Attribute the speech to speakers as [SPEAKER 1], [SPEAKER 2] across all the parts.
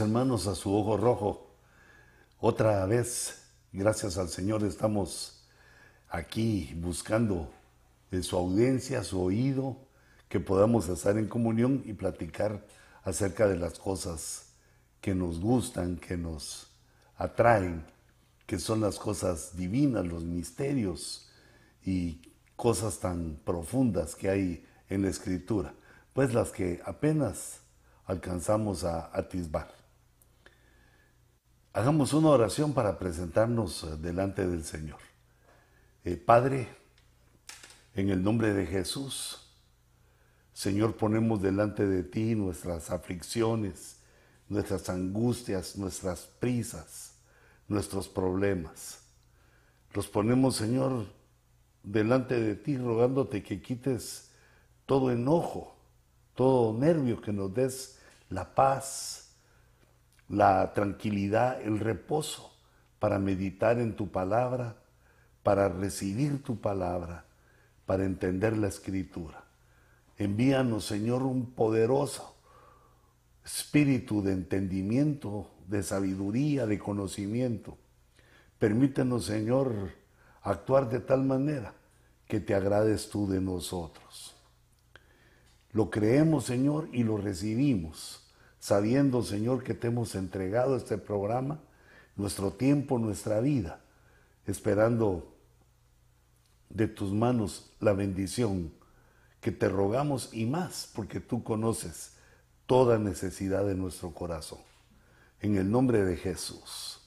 [SPEAKER 1] Hermanos a su ojo rojo. Otra vez, gracias al Señor, estamos aquí buscando de su audiencia, su oído, que podamos estar en comunión y platicar acerca de las cosas que nos gustan, que nos atraen, que son las cosas divinas, los misterios y cosas tan profundas que hay en la escritura, pues las que apenas alcanzamos a atisbar. Hagamos una oración para presentarnos eh, delante del Señor. Eh, Padre, en el nombre de Jesús, Señor, ponemos delante de ti nuestras aflicciones, nuestras angustias, nuestras prisas, nuestros problemas. Los ponemos, Señor, delante de ti, rogándote que quites todo enojo, todo nervio, que nos des la paz, la tranquilidad, el reposo para meditar en tu palabra, para recibir tu palabra, para entender la escritura. Envíanos, Señor, un poderoso espíritu de entendimiento, de sabiduría, de conocimiento. Permítenos, Señor, actuar de tal manera que te agrades tú de nosotros. Lo creemos, Señor, y lo recibimos, sabiendo, Señor, que te hemos entregado este programa, nuestro tiempo, nuestra vida, esperando de tus manos la bendición que te rogamos y más, porque tú conoces toda necesidad de nuestro corazón. En el nombre de Jesús.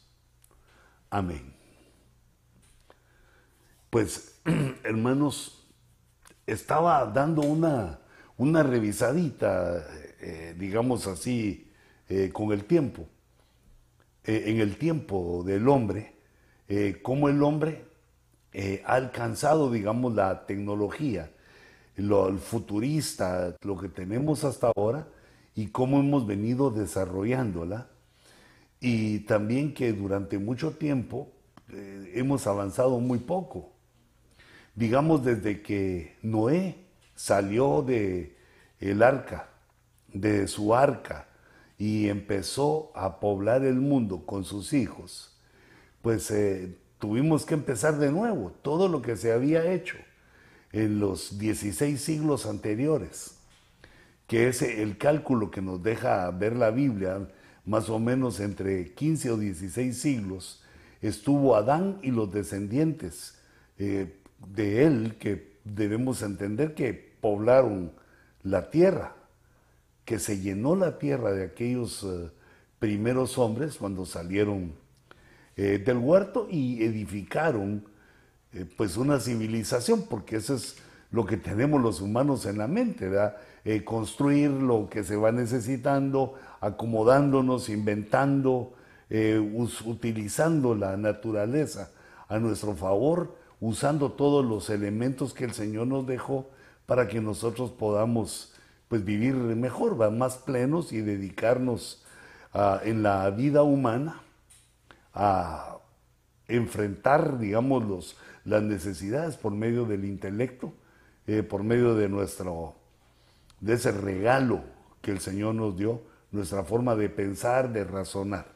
[SPEAKER 1] Amén. Pues, hermanos, estaba dando una una revisadita, eh, digamos así, eh, con el tiempo, eh, en el tiempo del hombre, cómo el hombre ha alcanzado, digamos, la tecnología, lo el futurista, lo que tenemos hasta ahora, y cómo hemos venido desarrollándola, y también que durante mucho tiempo hemos avanzado muy poco. Digamos desde que Noé salió de el arca, de su arca, y empezó a poblar el mundo con sus hijos, pues eh, tuvimos que empezar de nuevo todo lo que se había hecho en los 16 siglos anteriores, que es el cálculo que nos deja ver la Biblia, más o menos entre 15 o 16 siglos, estuvo Adán y los descendientes eh, de él, que debemos entender que poblaron la tierra, que se llenó la tierra de aquellos eh, primeros hombres cuando salieron eh, del huerto y edificaron eh, pues una civilización, porque eso es lo que tenemos los humanos en la mente, ¿verdad? construir lo que se va necesitando, acomodándonos, inventando, utilizando la naturaleza a nuestro favor, usando todos los elementos que el Señor nos dejó para que nosotros podamos pues vivir mejor, más plenos y dedicarnos en la vida humana a enfrentar, digamos, las necesidades por medio del intelecto, eh, por medio de nuestro, de ese regalo que el Señor nos dio, nuestra forma de pensar, de razonar.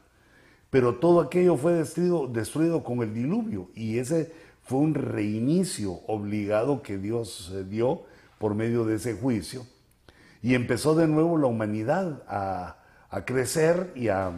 [SPEAKER 1] Pero todo aquello fue destruido, destruido con el diluvio y ese fue un reinicio obligado que Dios dio por medio de ese juicio. Y empezó de nuevo la humanidad a, crecer y a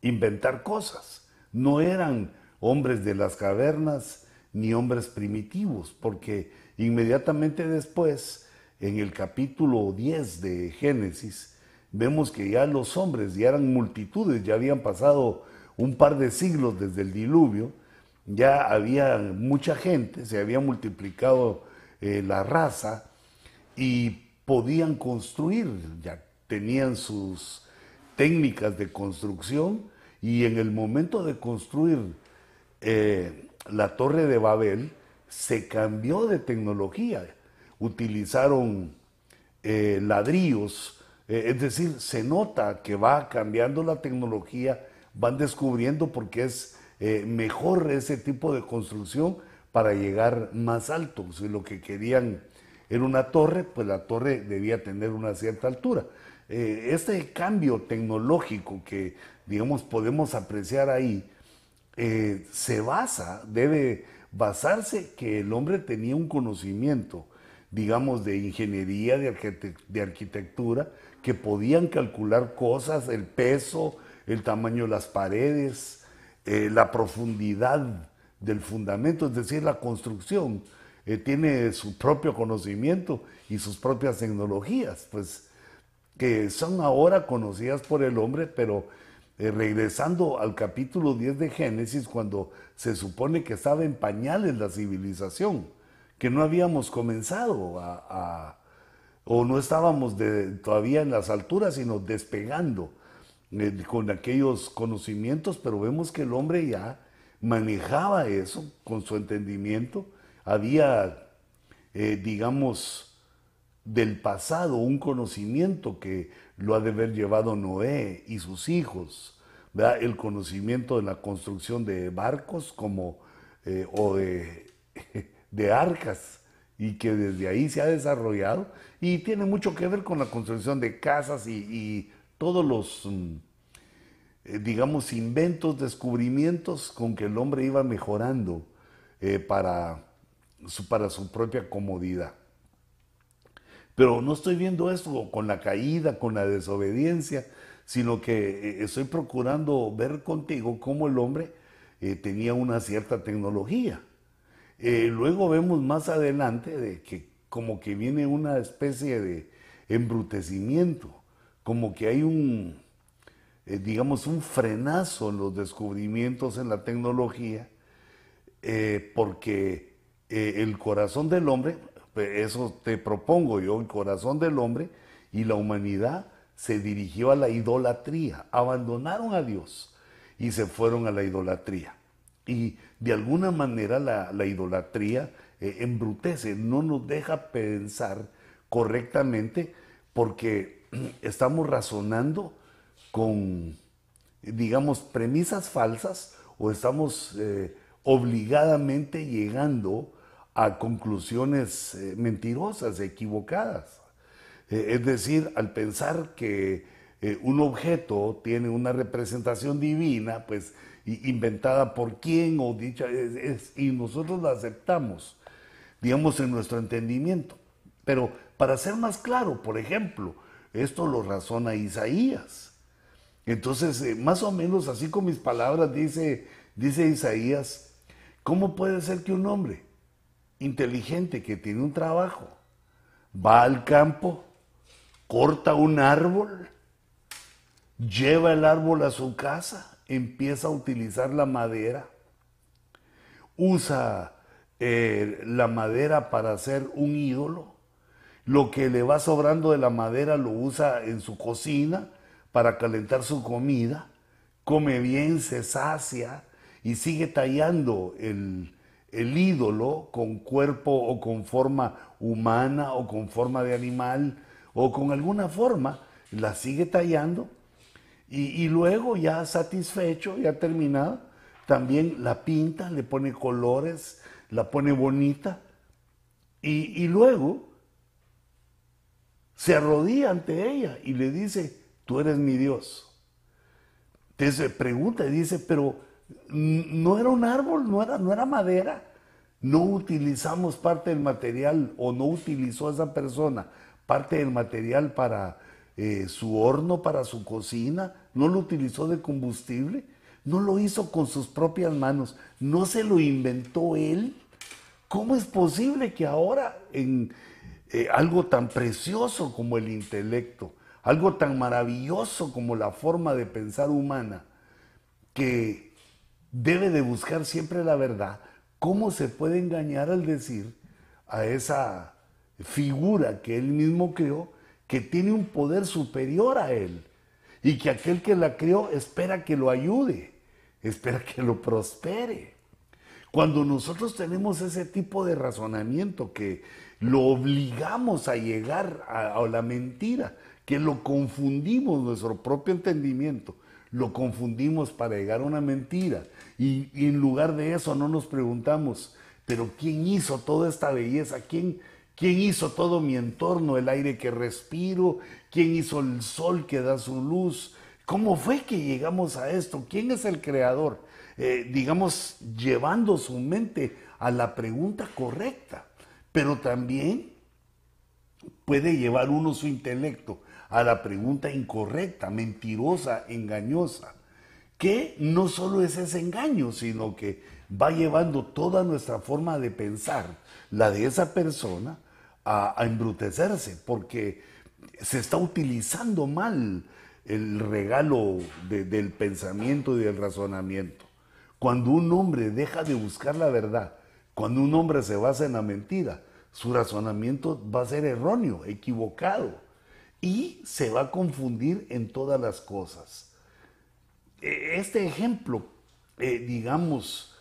[SPEAKER 1] inventar cosas. No eran hombres de las cavernas ni hombres primitivos, porque inmediatamente después, en el capítulo 10 de Génesis, vemos que ya los hombres ya eran multitudes, ya habían pasado un par de siglos desde el diluvio, ya había mucha gente, se había multiplicado eh, la raza y podían construir, ya tenían sus técnicas de construcción y en el momento de construir eh, la torre de Babel se cambió de tecnología, utilizaron eh, ladrillos, es decir, se nota que va cambiando la tecnología, van descubriendo porque es mejor ese tipo de construcción para llegar más alto. Si lo que querían era una torre, pues la torre debía tener una cierta altura. eh, este cambio tecnológico que, digamos, podemos apreciar ahí, eh, se basa, debe basarse que el hombre tenía un conocimiento, digamos, de ingeniería, de, arquitectura, que podían calcular cosas, el peso, el tamaño de las paredes, eh, la profundidad del fundamento, es decir, la construcción. Eh, tiene su propio conocimiento y sus propias tecnologías, pues que son ahora conocidas por el hombre, pero eh, regresando al capítulo 10 de Génesis, cuando se supone que estaba en pañales la civilización, que no habíamos comenzado a, o no estábamos todavía en las alturas, sino despegando eh, con aquellos conocimientos, pero vemos que el hombre ya manejaba eso con su entendimiento, había, eh, digamos, del pasado un conocimiento que lo ha de haber llevado Noé y sus hijos, el conocimiento de la construcción de barcos como, eh, o de, arcas, y que desde ahí se ha desarrollado y tiene mucho que ver con la construcción de casas y, todos los, mm, eh, digamos, inventos, descubrimientos con que el hombre iba mejorando para, para su propia comodidad. Pero no estoy viendo esto con la caída, con la desobediencia, sino que eh, estoy procurando ver contigo cómo el hombre tenía una cierta tecnología eh, luego vemos más adelante de que como que viene una especie de embrutecimiento, como que hay un, eh, digamos, un frenazo en los descubrimientos en la tecnología, eh, el corazón del hombre, eso te propongo yo, el corazón del hombre y la humanidad se dirigió a la idolatría, abandonaron a Dios y se fueron a la idolatría. Y de alguna manera la, idolatría eh, embrutece, no nos deja pensar correctamente porque estamos razonando con, digamos, premisas falsas o estamos eh, obligadamente llegando a conclusiones eh, mentirosas, equivocadas. es decir, al pensar que un objeto tiene una representación divina, pues inventada por quién o dicha, y nosotros la aceptamos, digamos, en nuestro entendimiento. Pero para ser más claro, por ejemplo, esto lo razona Isaías. Entonces, eh, más o menos así con mis palabras dice, dice Isaías, ¿cómo puede ser que un hombre inteligente que tiene un trabajo. Va al campo, corta un árbol, lleva el árbol a su casa empieza a utilizar la madera, usa eh, la madera para hacer un ídolo, lo que le va sobrando de la madera lo usa en su cocina para calentar su comida, come bien, se sacia y sigue tallando el, el ídolo con cuerpo o con forma humana o con forma de animal o con alguna forma, la sigue tallando y, luego ya satisfecho, ya terminado, también la pinta, le pone colores, la pone bonita y, luego se arrodilla ante ella y le dice, tú eres mi Dios. Entonces pregunta y dice, pero no era un árbol, no era, no era madera. No utilizamos parte del material o no utilizó esa persona parte del material para eh, su horno para su cocina, no lo utilizó de combustible, no lo hizo con sus propias manos, no se lo inventó él. ¿Cómo es posible que ahora en eh, algo tan precioso como el intelecto, algo tan maravilloso como la forma de pensar humana, que debe de buscar siempre la verdad, cómo se puede engañar al decir a esa figura que él mismo creó, que tiene un poder superior a él y que aquel que la crió espera que lo ayude, espera que lo prospere. Cuando nosotros tenemos ese tipo de razonamiento que lo obligamos a llegar a, la mentira, que lo confundimos nuestro propio entendimiento, lo confundimos para llegar a una mentira y, en lugar de eso no nos preguntamos, pero ¿quién hizo toda esta belleza? ¿Quién, ¿Quién hizo todo mi entorno, el aire que respiro? ¿Quién hizo el sol que da su luz? ¿Cómo fue que llegamos a esto? ¿Quién es el creador? Eh, digamos, llevando su mente a la pregunta correcta, pero también puede llevar uno su intelecto a la pregunta incorrecta, mentirosa, engañosa, que no solo es ese engaño, sino que va llevando toda nuestra forma de pensar, la de esa persona, a, embrutecerse, porque se está utilizando mal el regalo del pensamiento y del razonamiento. Cuando un hombre deja de buscar la verdad, cuando un hombre se basa en la mentira, su razonamiento va a ser erróneo, equivocado, y se va a confundir en todas las cosas. E, este ejemplo, eh, digamos,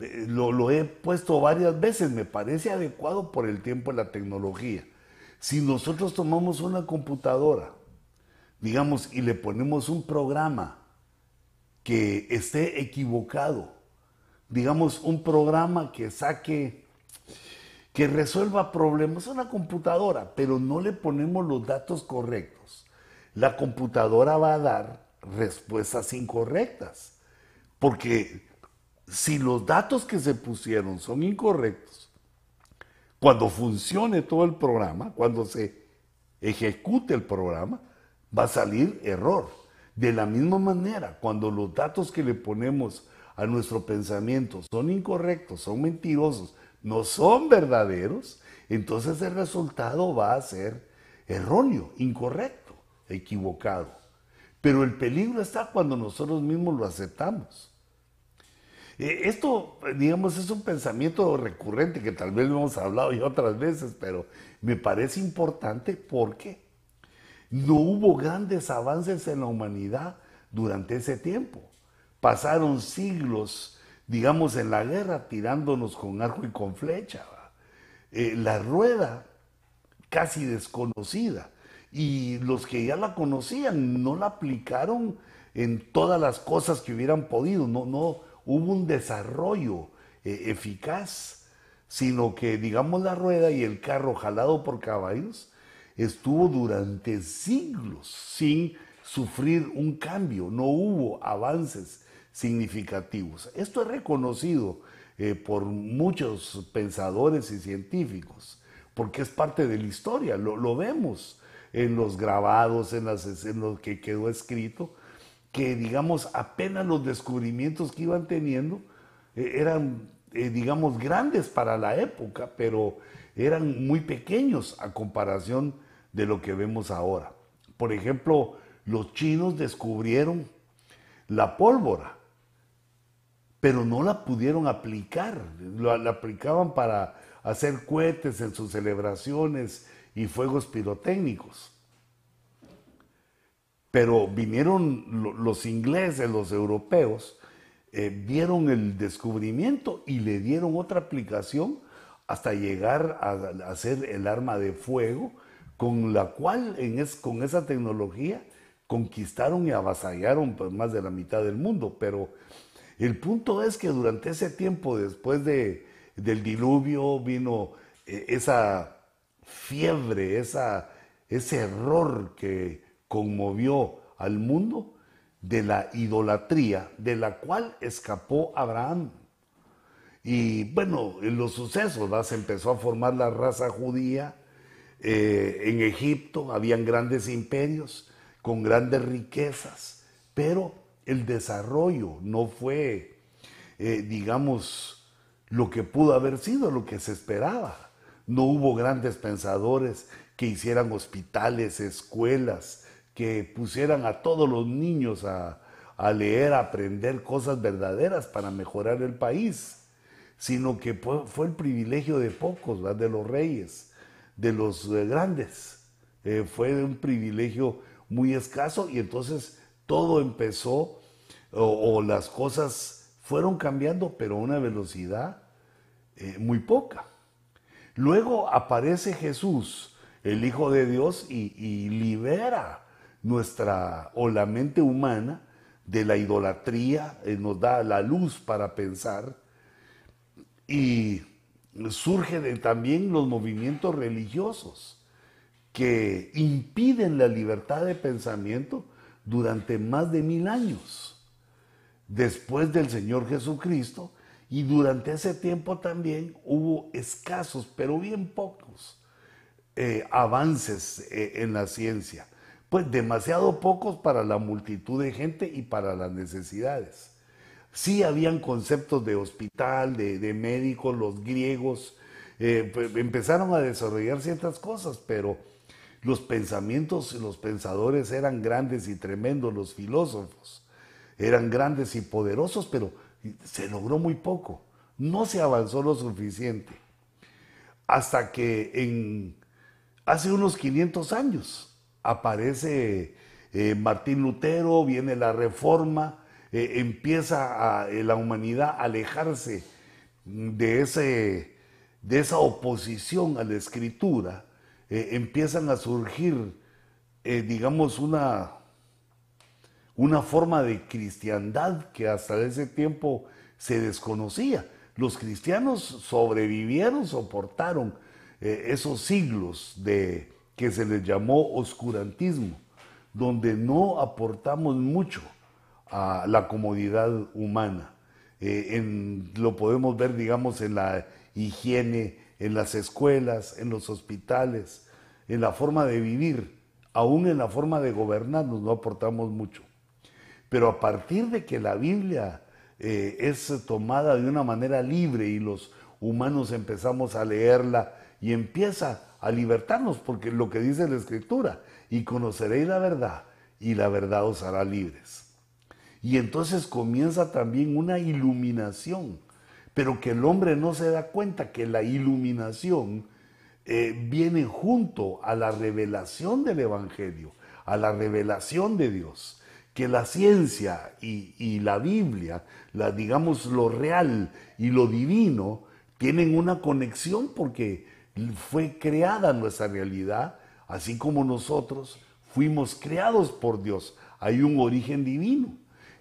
[SPEAKER 1] eh, lo, lo he puesto varias veces, me parece adecuado por el tiempo de la tecnología. Si nosotros tomamos una computadora, digamos, y le ponemos un programa que esté equivocado, digamos, un programa que saque, que resuelva problemas, una computadora, pero no le ponemos los datos correctos, la computadora va a dar respuestas incorrectas, porque si los datos que se pusieron son incorrectos, cuando funcione todo el programa, cuando se ejecute el programa, va a salir error. De la misma manera, cuando los datos que le ponemos a nuestro pensamiento son incorrectos, son mentirosos, no son verdaderos, entonces el resultado va a ser erróneo, incorrecto, equivocado. Pero el peligro está cuando nosotros mismos lo aceptamos. Eh, esto, digamos, es un pensamiento recurrente que tal vez lo hemos hablado ya otras veces, pero me parece importante porque no hubo grandes avances en la humanidad durante ese tiempo. Pasaron siglos, digamos, en la guerra tirándonos con arco y con flecha. Eh, la rueda casi desconocida. Y los que ya la conocían no la aplicaron en todas las cosas que hubieran podido. No, no, hubo un desarrollo eh, eficaz, sino que digamos la rueda y el carro jalado por caballos estuvo durante siglos sin sufrir un cambio, no hubo avances significativos. Esto es reconocido eh, por muchos pensadores y científicos, porque es parte de la historia, lo, vemos en los grabados, en, las, en lo que quedó escrito, que digamos apenas los descubrimientos que iban teniendo eh, eran, eh, digamos, grandes para la época, pero eran muy pequeños a comparación de lo que vemos ahora. Por ejemplo, los chinos descubrieron la pólvora, pero no la pudieron aplicar. La, aplicaban para hacer cohetes en sus celebraciones y fuegos pirotécnicos. Pero vinieron los ingleses, los europeos, eh, vieron el descubrimiento y le dieron otra aplicación hasta llegar a, hacer el arma de fuego, con la cual con esa tecnología conquistaron y avasallaron pues, más de la mitad del mundo. Pero el punto es que durante ese tiempo, después de, del diluvio, vino eh, esa fiebre, esa, ese error que conmovió al mundo de la idolatría de la cual escapó Abraham. Y bueno, en los sucesos se empezó a formar la raza judía. Eh, en Egipto habían grandes imperios con grandes riquezas, pero el desarrollo no fue, eh, digamos, lo que pudo haber sido, lo que se esperaba. No hubo grandes pensadores que hicieran hospitales, escuelas, que pusieran a todos los niños a, leer, a aprender cosas verdaderas para mejorar el país, sino que fue, el privilegio de pocos, de los reyes, de los eh, grandes. Eh, fue un privilegio muy escaso y entonces todo empezó o, las cosas fueron cambiando, pero a una velocidad eh, muy poca. Luego aparece Jesús, el Hijo de Dios, y libera nuestra o la mente humana de la idolatría, eh, nos da la luz para pensar. Y surge de también los movimientos religiosos que impiden la libertad de pensamiento durante más de mil años, después del Señor Jesucristo, y durante ese tiempo también hubo escasos, pero bien pocos, eh, avances eh, en la ciencia. Pues demasiado pocos para la multitud de gente y para las necesidades. Sí habían conceptos de hospital, de, médicos, los griegos eh, pues, empezaron a desarrollar ciertas cosas, pero los pensamientos, los pensadores eran grandes y tremendos, los filósofos eran grandes y poderosos, pero se logró muy poco. No se avanzó lo suficiente. Hasta que en, hace unos 500 años aparece eh, Martín Lutero, viene la reforma, eh, empieza a, la humanidad a alejarse de, ese, de esa oposición a la escritura eh, empiezan a surgir, eh, digamos, una, una forma de cristiandad que hasta ese tiempo se desconocía. Los cristianos sobrevivieron, soportaron eh, esos siglos de que se les llamó oscurantismo, donde no aportamos mucho a la comodidad humana. lo podemos ver, digamos, en la higiene, en las escuelas, en los hospitales, en la forma de vivir, aún en la forma de gobernarnos, no aportamos mucho. Pero a partir de que la Biblia eh, es tomada de una manera libre y los humanos empezamos a leerla y empieza a libertarnos, porque lo que dice la Escritura, y conoceréis la verdad, y la verdad os hará libres. Y entonces comienza también una iluminación pero que el hombre no se da cuenta que la iluminación eh, viene junto a la revelación del Evangelio, a la revelación de Dios, que la ciencia y, la Biblia, la, digamos lo real y lo divino, tienen una conexión porque fue creada nuestra realidad, así como nosotros fuimos creados por Dios. Hay un origen divino.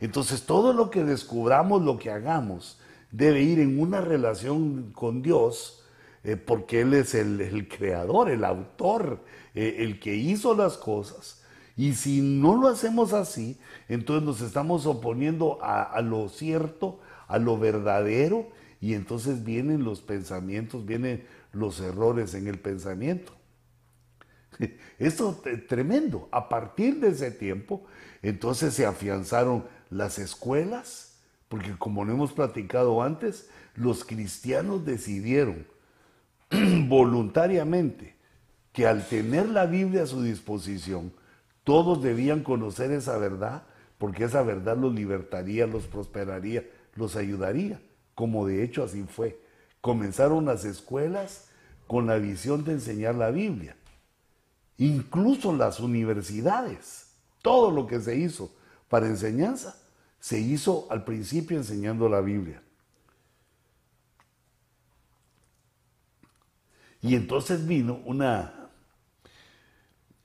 [SPEAKER 1] Entonces todo lo que descubramos, lo que hagamos, debe ir en una relación con Dios, eh, porque Él es el, creador, el autor, eh, el que hizo las cosas. Y si no lo hacemos así, entonces nos estamos oponiendo a, lo cierto, a lo verdadero, y entonces vienen los pensamientos, vienen los errores en el pensamiento. Esto es tremendo. A partir de ese tiempo, entonces se afianzaron las escuelas, porque como no hemos platicado antes, los cristianos decidieron voluntariamente que al tener la Biblia a su disposición, todos debían conocer esa verdad, porque esa verdad los libertaría, los prosperaría, los ayudaría, como de hecho así fue. Comenzaron las escuelas con la visión de enseñar la Biblia, incluso las universidades, todo lo que se hizo para enseñanza se hizo al principio enseñando la Biblia. Y entonces vino una,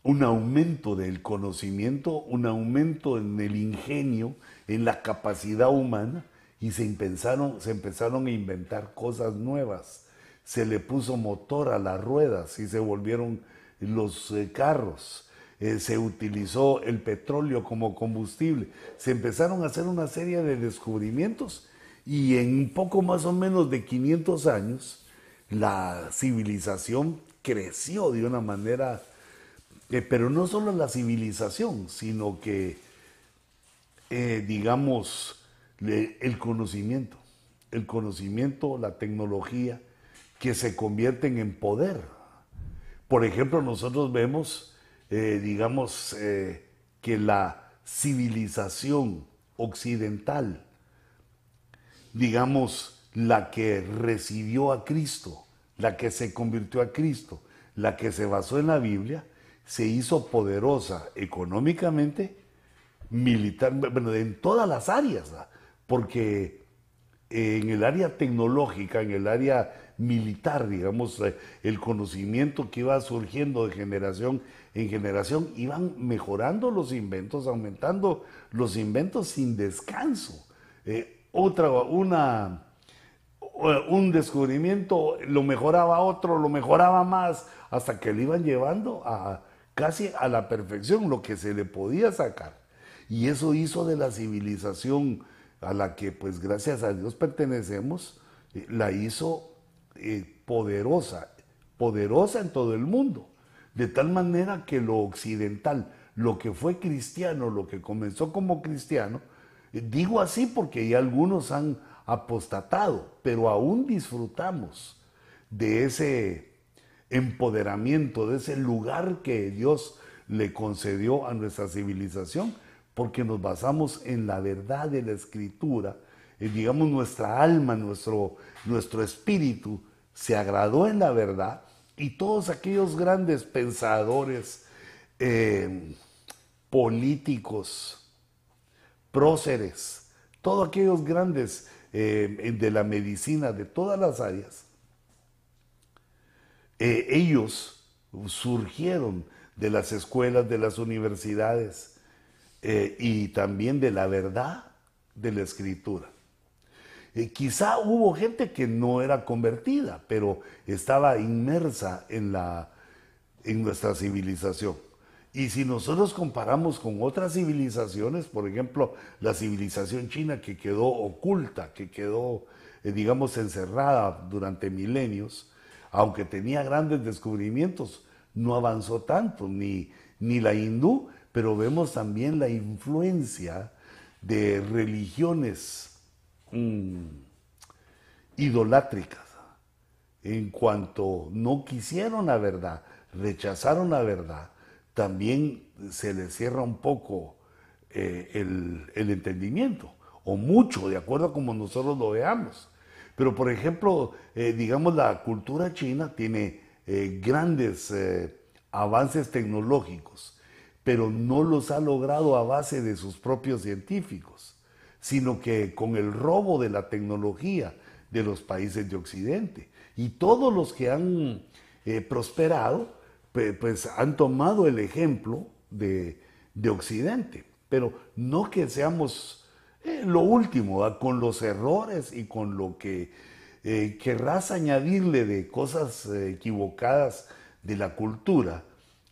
[SPEAKER 1] un aumento del conocimiento, un aumento en el ingenio, en la capacidad humana, y se empezaron, se empezaron a inventar cosas nuevas. Se le puso motor a las ruedas y se volvieron los eh, carros. Eh, se utilizó el petróleo como combustible, se empezaron a hacer una serie de descubrimientos y en un poco más o menos de 500 años la civilización creció de una manera, pero no solo la civilización, sino que, eh, digamos, el conocimiento, el conocimiento, la tecnología, que se convierten en poder. Por ejemplo, nosotros vemos eh, digamos, eh, que la civilización occidental, digamos, la que recibió a Cristo, la que se convirtió a Cristo, la que se basó en la Biblia, se hizo poderosa económicamente, militar, bueno, en todas las áreas, porque en el área tecnológica, en el área militar, digamos, eh, el conocimiento que iba surgiendo de generación en generación, iban mejorando los inventos, aumentando los inventos sin descanso. Eh, otra, una, un descubrimiento lo mejoraba otro, lo mejoraba más, hasta que le iban llevando a, casi a la perfección lo que se le podía sacar. Y eso hizo de la civilización a la que pues gracias a Dios pertenecemos, eh, la hizo eh, poderosa, poderosa en todo el mundo. De tal manera que lo occidental, lo que fue cristiano, lo que comenzó como cristiano, eh, digo así porque ya algunos han apostatado, pero aún disfrutamos de ese empoderamiento, de ese lugar que Dios le concedió a nuestra civilización, porque nos basamos en la verdad de la escritura, y digamos nuestra alma, nuestro, nuestro espíritu se agradó en la verdad y todos aquellos grandes pensadores, eh, políticos, próceres, todos aquellos grandes eh, de la medicina, de todas las áreas, eh, ellos surgieron de las escuelas, de las universidades y también de la verdad de la escritura. Eh, quizá hubo gente que no era convertida, pero estaba inmersa en, la, en nuestra civilización. Y si nosotros comparamos con otras civilizaciones, por ejemplo, la civilización china que quedó oculta, que quedó, eh, digamos, encerrada durante milenios, aunque tenía grandes descubrimientos, no avanzó tanto, ni, ni la hindú, pero vemos también la influencia de religiones Mm, idolátricas. En cuanto no quisieron la verdad, rechazaron la verdad, también se les cierra un poco eh, el, entendimiento, o mucho, de acuerdo a como nosotros lo veamos. Pero, por ejemplo, eh, digamos, la cultura china tiene eh, grandes avances tecnológicos, pero no los ha logrado a base de sus propios científicos sino que con el robo de la tecnología de los países de Occidente. Y todos los que han eh, prosperado, pues, han tomado el ejemplo de, Occidente. Pero no que seamos eh, lo último, con los errores y con lo que eh, querrás añadirle de cosas equivocadas de la cultura,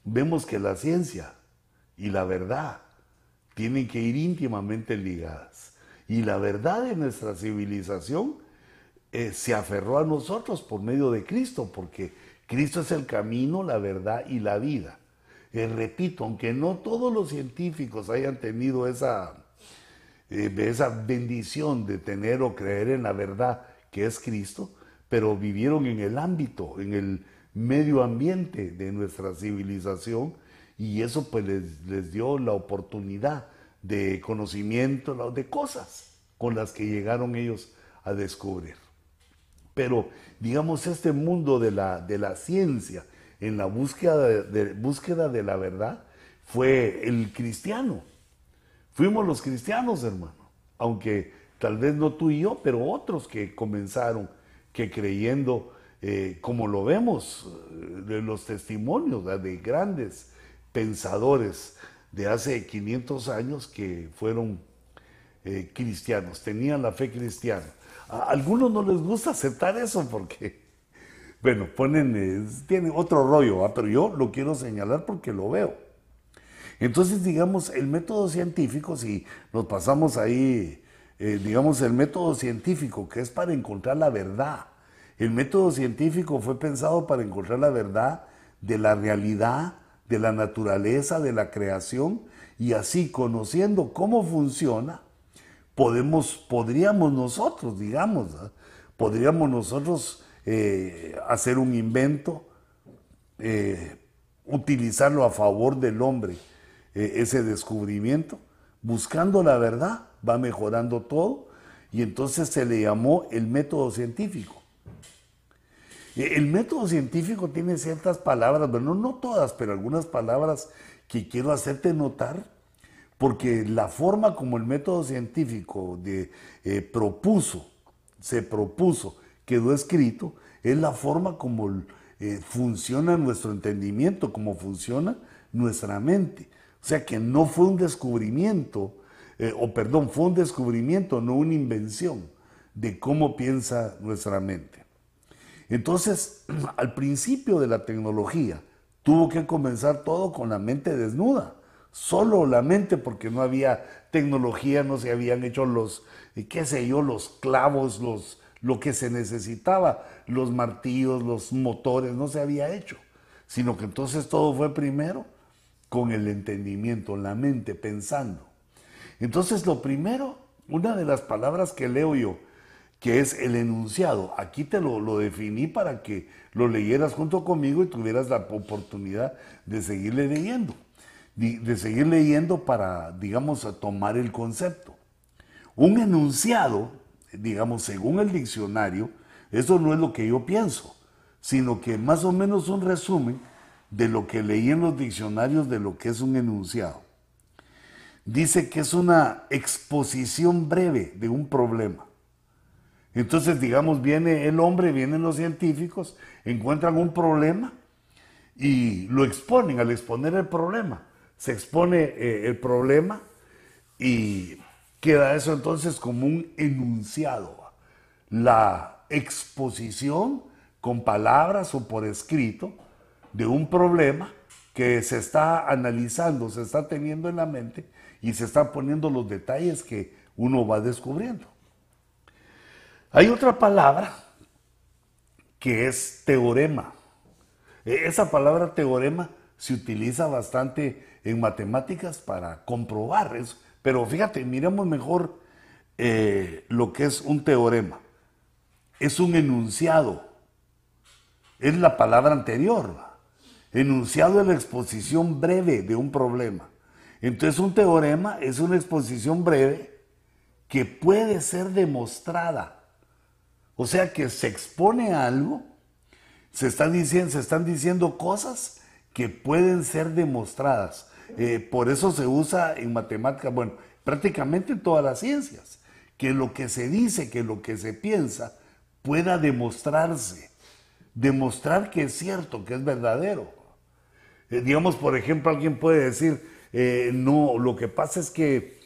[SPEAKER 1] vemos que la ciencia y la verdad tienen que ir íntimamente ligadas. Y la verdad de nuestra civilización eh, se aferró a nosotros por medio de Cristo, porque Cristo es el camino, la verdad y la vida. Eh, repito, aunque no todos los científicos hayan tenido esa, eh, esa bendición de tener o creer en la verdad que es Cristo, pero vivieron en el ámbito, en el medio ambiente de nuestra civilización y eso pues les, les dio la oportunidad de conocimiento, de cosas con las que llegaron ellos a descubrir. Pero, digamos, este mundo de la, de la ciencia, en la búsqueda de, búsqueda de la verdad, fue el cristiano. Fuimos los cristianos, hermano. Aunque tal vez no tú y yo, pero otros que comenzaron, que creyendo, eh, como lo vemos, eh, de los testimonios de grandes pensadores de hace 500 años que fueron eh, cristianos, tenían la fe cristiana. A algunos no les gusta aceptar eso porque, bueno, ponen, eh, tienen otro rollo, pero yo lo quiero señalar porque lo veo. Entonces, digamos, el método científico, si nos pasamos ahí, eh, digamos, el método científico, que es para encontrar la verdad. El método científico fue pensado para encontrar la verdad de la realidad de la naturaleza, de la creación, y así conociendo cómo funciona, podemos, podríamos nosotros, digamos, podríamos nosotros eh, hacer un invento, eh, utilizarlo a favor del hombre, eh, ese descubrimiento, buscando la verdad, va mejorando todo, y entonces se le llamó el método científico. Eh, el método científico tiene ciertas palabras, bueno, no todas, pero algunas palabras que quiero hacerte notar, porque la forma como el método científico de, eh, propuso, se propuso, quedó escrito, es la forma como eh, funciona nuestro entendimiento, como funciona nuestra mente. O sea que no fue un descubrimiento, o perdón, fue un descubrimiento, no una invención de cómo piensa nuestra mente. Entonces, al principio de la tecnología, tuvo que comenzar todo con la mente desnuda. Solo la mente, porque no había tecnología, no se habían hecho los, eh, qué sé yo, los clavos, los, lo que se necesitaba, los martillos, los motores, no se había hecho. Sino que entonces todo fue primero con el entendimiento, la mente, pensando. Entonces lo primero, una de las palabras que leo yo, que es el enunciado. Aquí te lo, definí para que lo leyeras junto conmigo y tuvieras la oportunidad de seguirle leyendo, de, seguir leyendo para, digamos, tomar el concepto. Un enunciado, digamos, según el diccionario, eso no es lo que yo pienso, sino que más o menos un resumen de lo que leí en los diccionarios de lo que es un enunciado. Dice que es una exposición breve de un problema entonces, digamos, viene el hombre, vienen los científicos, encuentran un problema y lo exponen. Al exponer el problema, se expone eh, el problema y queda eso entonces como un enunciado. La exposición con palabras o por escrito de un problema que se está analizando, se está teniendo en la mente y se están poniendo los detalles que uno va descubriendo. Hay otra palabra que es teorema. E, esa palabra teorema se utiliza bastante en matemáticas para comprobar eso. Pero fíjate, miremos mejor eh, lo que es un teorema. Es un enunciado. Es la palabra anterior. Enunciado es la exposición breve de un problema. Entonces un teorema es una exposición breve que puede ser demostrada o sea que se expone algo, se están diciendo, se están diciendo cosas que pueden ser demostradas. Eh, por eso se usa en matemáticas, bueno, prácticamente en todas las ciencias, que lo que se dice, que lo que se piensa, pueda demostrarse, demostrar que es cierto, que es verdadero. Eh, digamos, por ejemplo, alguien puede decir, eh, no, lo que pasa es que,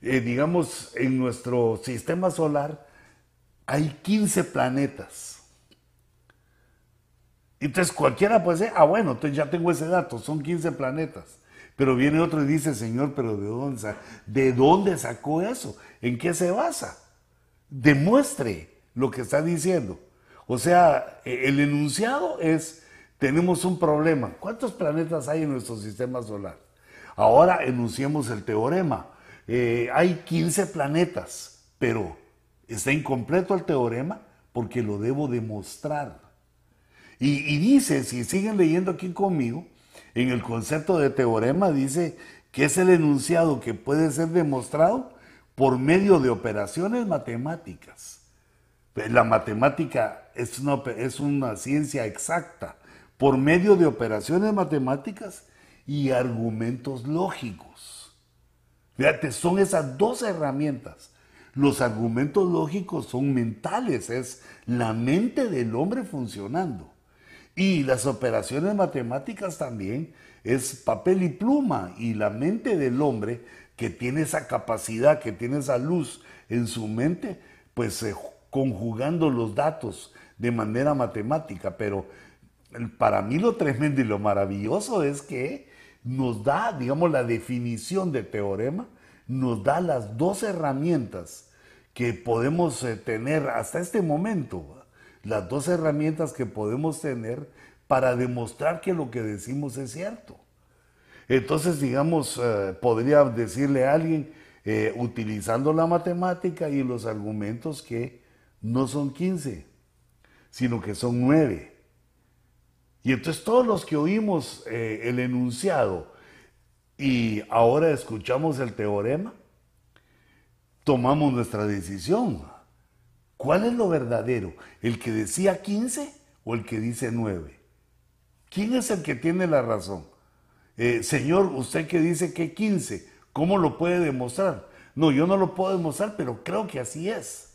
[SPEAKER 1] digamos, en nuestro sistema solar hay 15 planetas. Entonces cualquiera puede decir, ah, bueno, entonces ya tengo ese dato, son 15 planetas. Pero viene otro y dice, Señor, pero ¿de dónde, ¿de dónde sacó eso? ¿En qué se basa? Demuestre lo que está diciendo. O sea, e, el enunciado es, tenemos un problema. ¿Cuántos planetas hay en nuestro sistema solar? Ahora enunciemos el teorema. Eh, hay 15 planetas, pero Está incompleto el teorema porque lo debo demostrar. Y, dice, si siguen leyendo aquí conmigo, en el concepto de teorema dice que es el enunciado que puede ser demostrado por medio de operaciones matemáticas. La matemática es una, es una ciencia exacta, por medio de operaciones matemáticas y argumentos lógicos. Fíjate, son esas dos herramientas los argumentos lógicos son mentales, es la mente del hombre funcionando. Y las operaciones matemáticas también es papel y pluma y la mente del hombre que tiene esa capacidad, que tiene esa luz en su mente, pues eh, conjugando los datos de manera matemática. Pero para mí lo tremendo y lo maravilloso es que nos da, digamos, la definición de teorema nos da las dos herramientas que podemos eh, tener hasta este momento, las dos herramientas que podemos tener para demostrar que lo que decimos es cierto. Entonces, digamos, eh, podría decirle a alguien, eh, utilizando la matemática y los argumentos que no son 15, sino que son 9. Y entonces todos los que oímos el enunciado y ahora escuchamos el teorema, tomamos nuestra decisión. ¿Cuál es lo verdadero? ¿El que decía 15 o el que dice 9? ¿Quién es el que tiene la razón? Eh, señor, usted que dice que 15, ¿cómo lo puede demostrar? No, yo no lo puedo demostrar, pero creo que así es.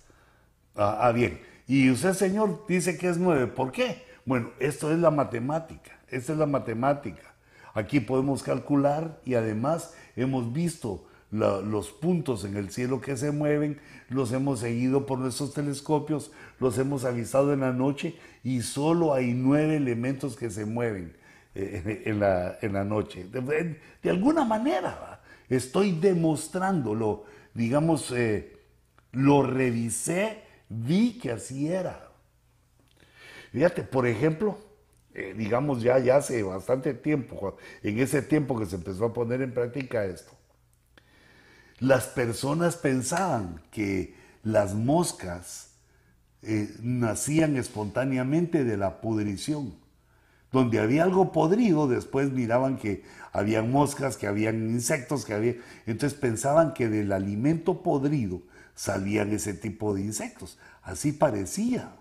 [SPEAKER 1] Ah, ah bien. Y usted, señor, dice que es 9. ¿Por qué? Bueno, esto es la matemática. Esta es la matemática. Aquí podemos calcular y además hemos visto los puntos en el cielo que se mueven, los hemos seguido por nuestros telescopios, los hemos avistado en la noche y solo hay nueve elementos que se mueven. eh, en, la, noche. De, alguna manera estoy demostrándolo, digamos, eh, lo revisé, vi que así era. Fíjate, por ejemplo, eh, digamos ya, hace bastante tiempo, en ese tiempo que se empezó a poner en práctica esto, las personas pensaban que las moscas eh, nacían espontáneamente de la pudrición. Donde había algo podrido, después miraban que habían moscas, que habían insectos, que había... Entonces pensaban que del alimento podrido salían ese tipo de insectos. Así parecía.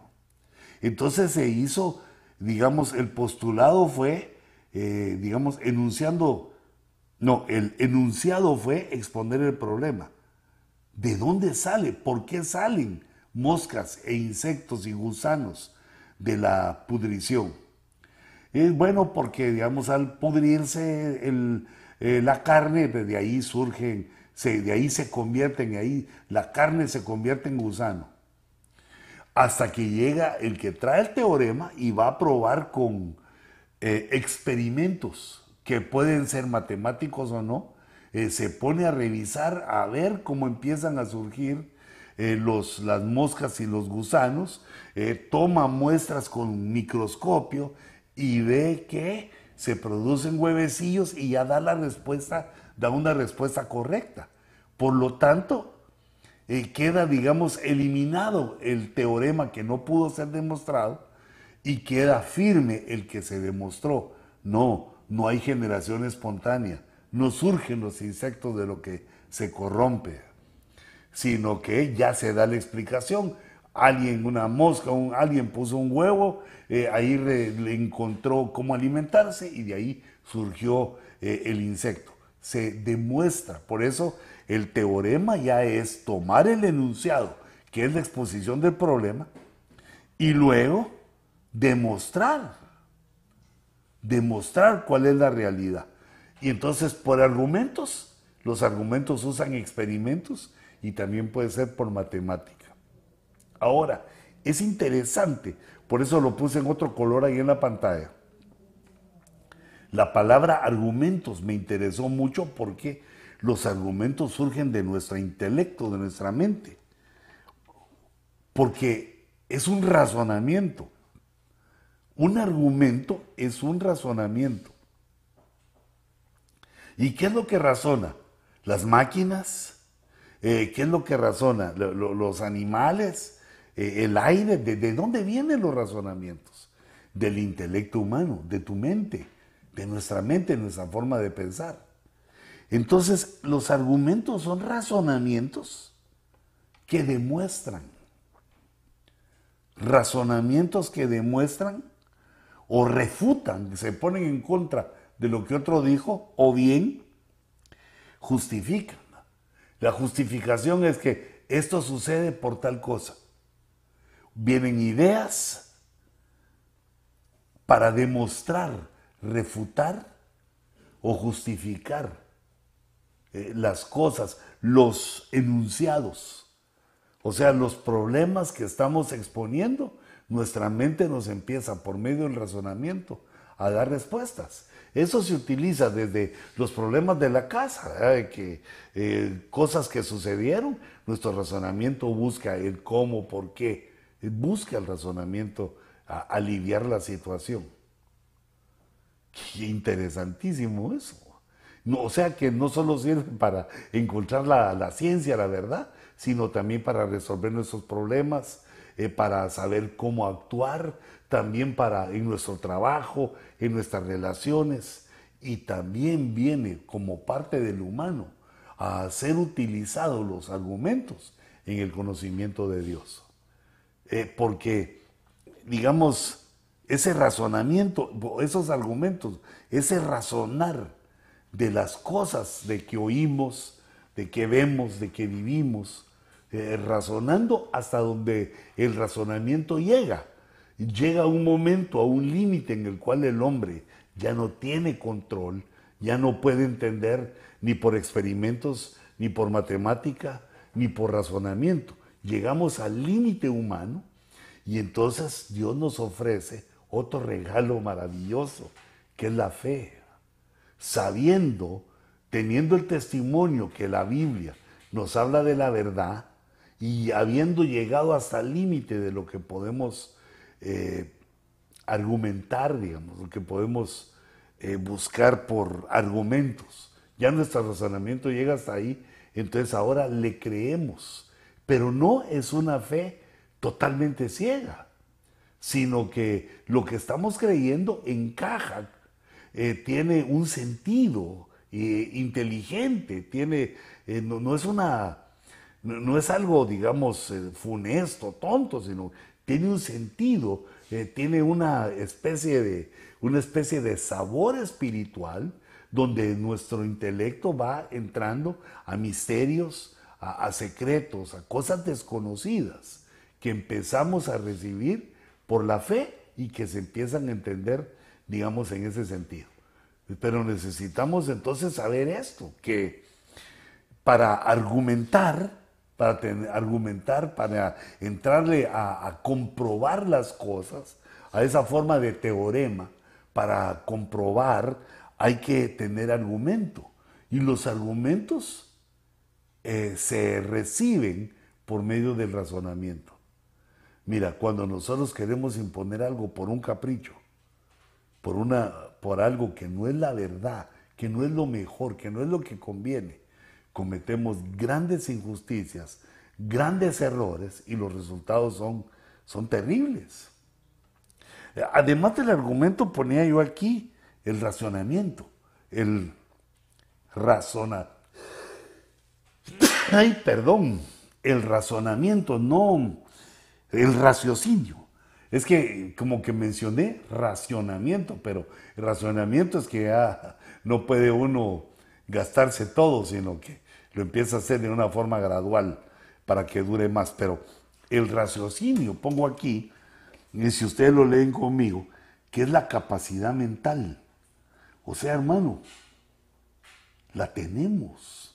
[SPEAKER 1] Entonces se hizo, digamos, el postulado fue, eh, digamos, enunciando, no, el enunciado fue exponer el problema. ¿De dónde sale? ¿Por qué salen moscas e insectos y gusanos de la pudrición? Es bueno porque, digamos, al pudrirse eh, la carne, de ahí surgen, de ahí se convierten, ahí la carne se convierte en gusano. Hasta que llega el que trae el teorema y va a probar con eh, experimentos que pueden ser matemáticos o no, eh, se pone a revisar, a ver cómo empiezan a surgir eh, los, las moscas y los gusanos, toma muestras con microscopio y ve que se producen huevecillos y ya da la respuesta, da una respuesta correcta. Por lo tanto, queda, digamos, eliminado el teorema que no pudo ser demostrado y queda firme el que se demostró. No, no hay generación espontánea no surgen los insectos de lo que se corrompe, sino que ya se da la explicación. Alguien, una mosca, alguien puso un huevo, eh, ahí le encontró cómo alimentarse y de ahí surgió eh, el insecto. Se demuestra, por eso el teorema ya es tomar el enunciado, que es la exposición del problema, y luego demostrar, demostrar cuál es la realidad. Y entonces por argumentos, los argumentos usan experimentos y también puede ser por matemática. Ahora, es interesante, por eso lo puse en otro color ahí en la pantalla. La palabra argumentos me interesó mucho porque los argumentos surgen de nuestro intelecto, de nuestra mente. Porque es un razonamiento. Un argumento es un razonamiento. ¿Y qué es lo que razona? ¿Las máquinas? Eh, ¿Qué es lo que razona? ¿Los animales? Eh, ¿El aire? ¿De, dónde vienen los razonamientos? Del intelecto humano, de tu mente, de nuestra mente, de nuestra forma de pensar. Entonces, los argumentos son razonamientos que demuestran. Razonamientos que demuestran o refutan, se ponen en contra de lo que otro dijo o bien justifican. La justificación es que esto sucede por tal cosa. Vienen ideas para demostrar, refutar o justificar eh, las cosas, los enunciados. O sea, los problemas que estamos exponiendo, nuestra mente nos empieza por medio del razonamiento a dar respuestas. Eso se utiliza desde los problemas de la casa, que eh, cosas que sucedieron, nuestro razonamiento busca el cómo, por qué, busca el razonamiento a aliviar la situación. Qué interesantísimo eso. No, o sea que no solo sirve para encontrar la, ciencia, la verdad, sino también para resolver nuestros problemas, eh, para saber cómo actuar, también para en nuestro trabajo, en nuestras relaciones y también viene como parte del humano a ser utilizados los argumentos en el conocimiento de Dios. Eh, porque, digamos, ese razonamiento, esos argumentos, ese razonar de las cosas de que oímos, de que vemos, de que vivimos, eh, razonando hasta donde el razonamiento llega llega un momento, a un límite en el cual el hombre ya no tiene control, ya no puede entender ni por experimentos, ni por matemática, ni por razonamiento. Llegamos al límite humano y entonces Dios nos ofrece otro regalo maravilloso, que es la fe, sabiendo, teniendo el testimonio que la Biblia nos habla de la verdad y habiendo llegado hasta el límite de lo que podemos eh, argumentar, digamos, lo que podemos eh, buscar por argumentos. Ya nuestro razonamiento llega hasta ahí, entonces ahora le creemos. Pero no es una fe totalmente ciega, sino que lo que estamos creyendo encaja, eh, tiene un sentido eh, inteligente, tiene, no, es una, no, es algo, digamos, funesto, tonto, sino tiene un sentido, tiene una especie de, una especie de sabor espiritual donde nuestro intelecto va entrando a misterios, a, secretos, a cosas desconocidas que empezamos a recibir por la fe y que se empiezan a entender, digamos, en ese sentido. Pero necesitamos entonces saber esto, que para argumentar, para argumentar, para entrarle a comprobar las cosas, a esa forma de teorema, para comprobar hay que tener argumento. Y los argumentos eh, se reciben por medio del razonamiento. Mira, cuando nosotros queremos imponer algo por un capricho, por, una, por algo que no es la verdad, que no es lo mejor, que no es lo que conviene, cometemos grandes injusticias, grandes errores y los resultados son, son terribles. Además del argumento ponía yo aquí el razonamiento, el razonar. Ay, perdón, el razonamiento, no el raciocinio. Es que como que mencioné racionamiento, pero el razonamiento es que ya no puede uno gastarse todo, sino que lo empieza a hacer de una forma gradual para que dure más. Pero el raciocinio, pongo aquí, y si ustedes lo leen conmigo, que es la capacidad mental. O sea, hermano, la tenemos.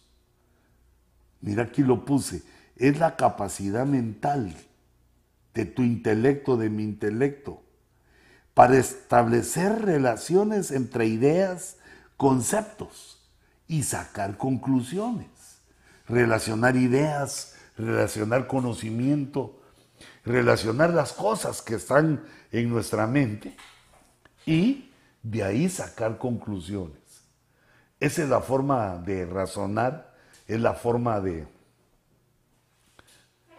[SPEAKER 1] Mira aquí lo puse, es la capacidad mental de tu intelecto, de mi intelecto, para establecer relaciones entre ideas, conceptos y sacar conclusiones. Relacionar ideas, relacionar conocimiento, relacionar las cosas que están en nuestra mente y de ahí sacar conclusiones. Esa es la forma de razonar, es la forma de,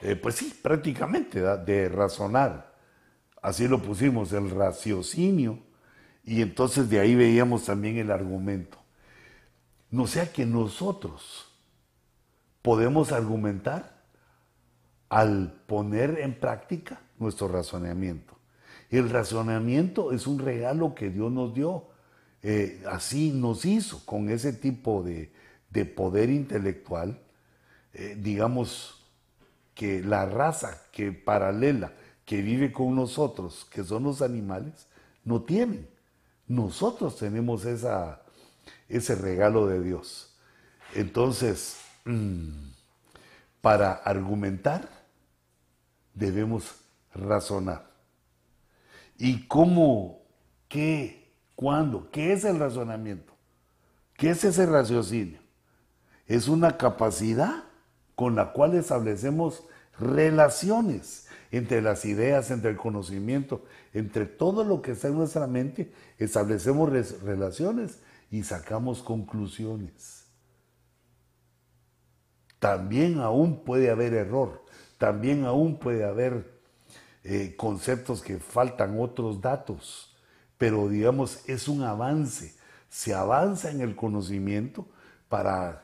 [SPEAKER 1] eh, pues sí, prácticamente, de razonar. Así lo pusimos, el raciocinio, y entonces de ahí veíamos también el argumento. No sea que nosotros podemos argumentar al poner en práctica nuestro razonamiento. El razonamiento es un regalo que Dios nos dio. Eh, así nos hizo con ese tipo de, poder intelectual. Eh, digamos que la raza que paralela, que vive con nosotros, que son los animales, no tienen. Nosotros tenemos esa, ese regalo de Dios. Entonces, mm, para argumentar, debemos razonar. ¿Y cómo? ¿Qué? ¿Cuándo? ¿Qué es el razonamiento? ¿Qué es ese raciocinio? Es una capacidad con la cual establecemos relaciones entre las ideas, entre el conocimiento, entre todo lo que está en nuestra mente, establecemos relaciones y sacamos conclusiones. También aún puede haber error, también aún puede haber eh, conceptos que faltan otros datos, pero digamos, es un avance. Se avanza en el conocimiento para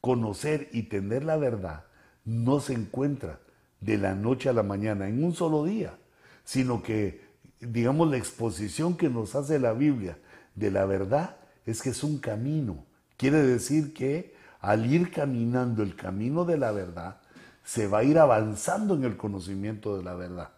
[SPEAKER 1] conocer y tener la verdad. No se encuentra de la noche a la mañana, en un solo día, sino que, digamos, la exposición que nos hace la Biblia de la verdad es que es un camino. Quiere decir que al ir caminando el camino de la verdad, se va a ir avanzando en el conocimiento de la verdad.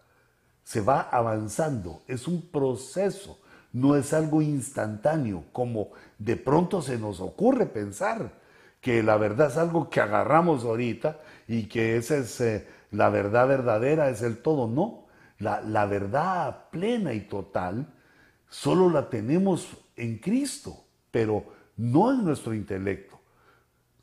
[SPEAKER 1] Se va avanzando, es un proceso, no es algo instantáneo, como de pronto se nos ocurre pensar que la verdad es algo que agarramos ahorita y que esa es eh, la verdad verdadera, es el todo. No, la, verdad plena y total solo la tenemos en Cristo, pero no en nuestro intelecto.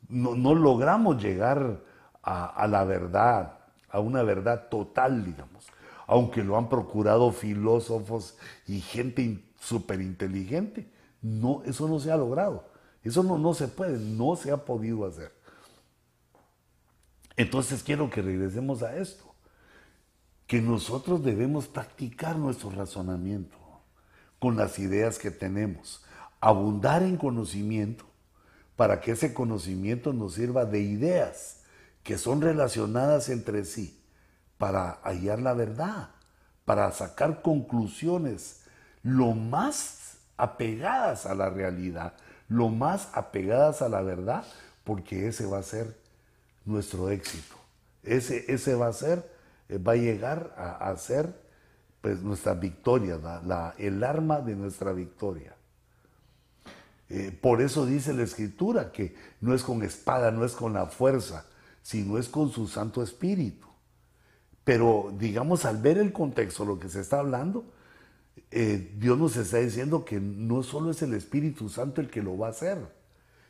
[SPEAKER 1] No, no logramos llegar a, a la verdad, a una verdad total, digamos, aunque lo han procurado filósofos y gente súper inteligente. No, eso no se ha logrado. Eso no, no se puede, no se ha podido hacer. Entonces quiero que regresemos a esto, que nosotros debemos practicar nuestro razonamiento con las ideas que tenemos, abundar en conocimiento para que ese conocimiento nos sirva de ideas que son relacionadas entre sí para hallar la verdad, para sacar conclusiones lo más apegadas a la realidad, lo más apegadas a la verdad, porque ese va a ser nuestro éxito. Ese, ese va a ser, eh, va a llegar a, ser pues, nuestra victoria, el arma de nuestra victoria. Eh, por eso dice la Escritura que no es con espada, no es con la fuerza, sino es con su Santo Espíritu. Pero digamos, al ver el contexto, lo que se está hablando, eh, Dios nos está diciendo que no solo es el Espíritu Santo el que lo va a hacer,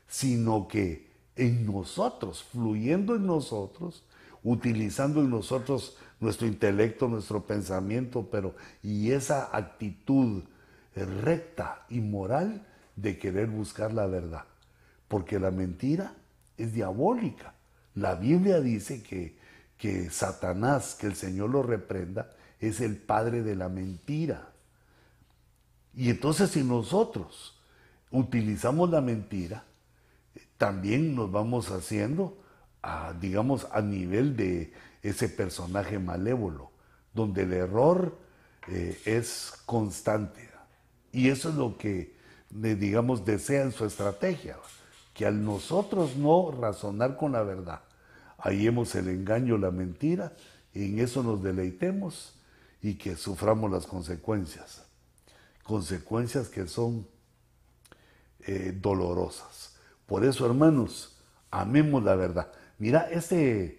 [SPEAKER 1] sino que en nosotros, fluyendo en nosotros, utilizando en nosotros nuestro intelecto, nuestro pensamiento, pero y esa actitud recta y moral de querer buscar la verdad. Porque la mentira es diabólica. La Biblia dice que, que Satanás, que el Señor lo reprenda, es el padre de la mentira. Y entonces si nosotros utilizamos la mentira, también nos vamos haciendo, a, digamos, a nivel de ese personaje malévolo, donde el error eh, es constante. Y eso es lo que, digamos, desea en su estrategia, que al nosotros no razonar con la verdad, hallemos el engaño, la mentira, y en eso nos deleitemos y que suframos las consecuencias. Consecuencias que son eh, dolorosas. Por eso, hermanos, amemos la verdad. Mira, este,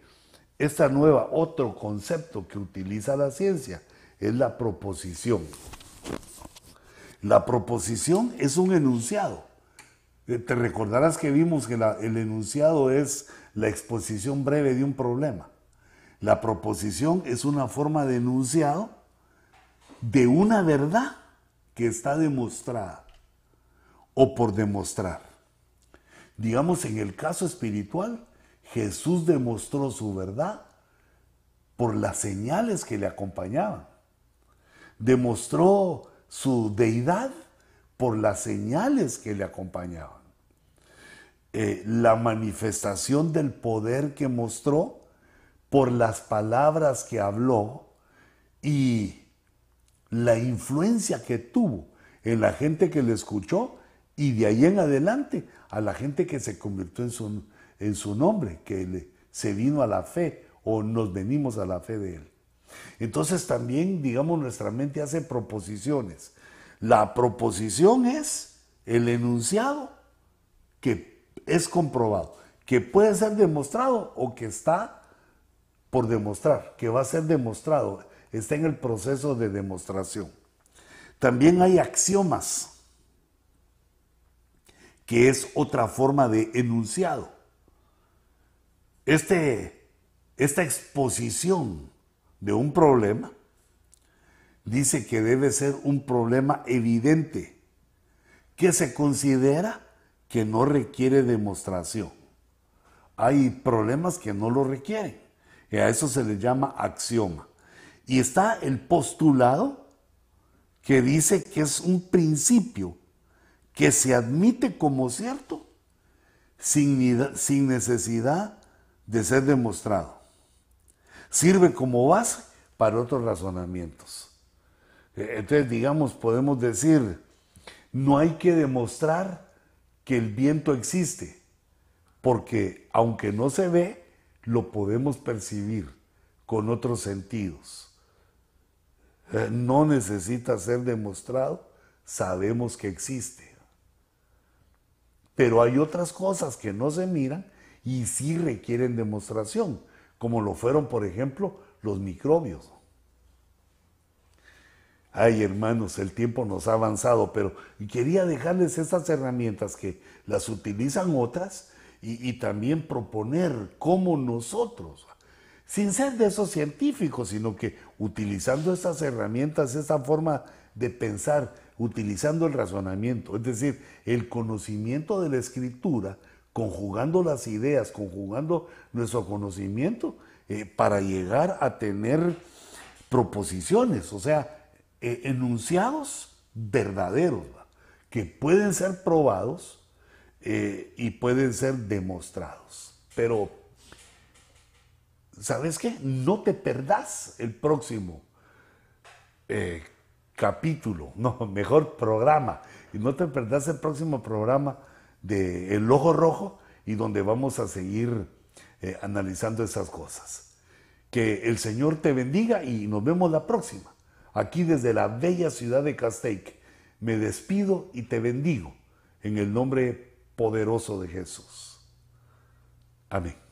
[SPEAKER 1] esta nueva, otro concepto que utiliza la ciencia es la proposición. La proposición es un enunciado. Eh, te recordarás que vimos que el enunciado es la exposición breve de un problema. La proposición es una forma de enunciado de una verdad que está demostrada o por demostrar. Digamos, en el caso espiritual, Jesús demostró su verdad por las señales que le acompañaban. Demostró su deidad por las señales que le acompañaban. Eh, la manifestación del poder que mostró por las palabras que habló y la influencia que tuvo en la gente que le escuchó y de ahí en adelante a la gente que se convirtió en su, en su nombre, que se vino a la fe o nos venimos a la fe de Él. Entonces también, digamos, nuestra mente hace proposiciones. La proposición es el enunciado que es comprobado, que puede ser demostrado o que está por demostrar, que va a ser demostrado, está en el proceso de demostración. También hay axiomas que es otra forma de enunciado. Este, esta exposición de un problema dice que debe ser un problema evidente, que se considera que no requiere demostración. Hay problemas que no lo requieren, y a eso se le llama axioma. Y está el postulado que dice que es un principio que se admite como cierto sin, necesidad de ser demostrado. Sirve como base para otros razonamientos. Eh, entonces, digamos, podemos decir, no hay que demostrar que el viento existe, porque aunque no se ve, lo podemos percibir con otros sentidos. Eh, no necesita ser demostrado, sabemos que existe. Pero hay otras cosas que no se miran y sí requieren demostración, como lo fueron, por ejemplo, los microbios. Ay, hermanos, el tiempo nos ha avanzado, pero quería dejarles estas herramientas que las utilizan otras y, también proponer cómo nosotros, sin ser de esos científicos, sino que utilizando estas herramientas, esa forma de pensar, utilizando el razonamiento, es decir, el conocimiento de la escritura, conjugando las ideas, conjugando nuestro conocimiento eh, para llegar a tener proposiciones, o sea, eh, enunciados verdaderos, que pueden ser probados eh, y pueden ser demostrados. Pero, ¿sabes qué? No te perdás el próximo eh, capítulo, no, mejor programa. Y no te perdás el próximo programa de El Ojo Rojo y donde vamos a seguir analizando esas cosas. Que el Señor te bendiga y nos vemos la próxima aquí desde la bella ciudad de Castaic, me despido y te bendigo en el nombre poderoso de Jesús. Amén.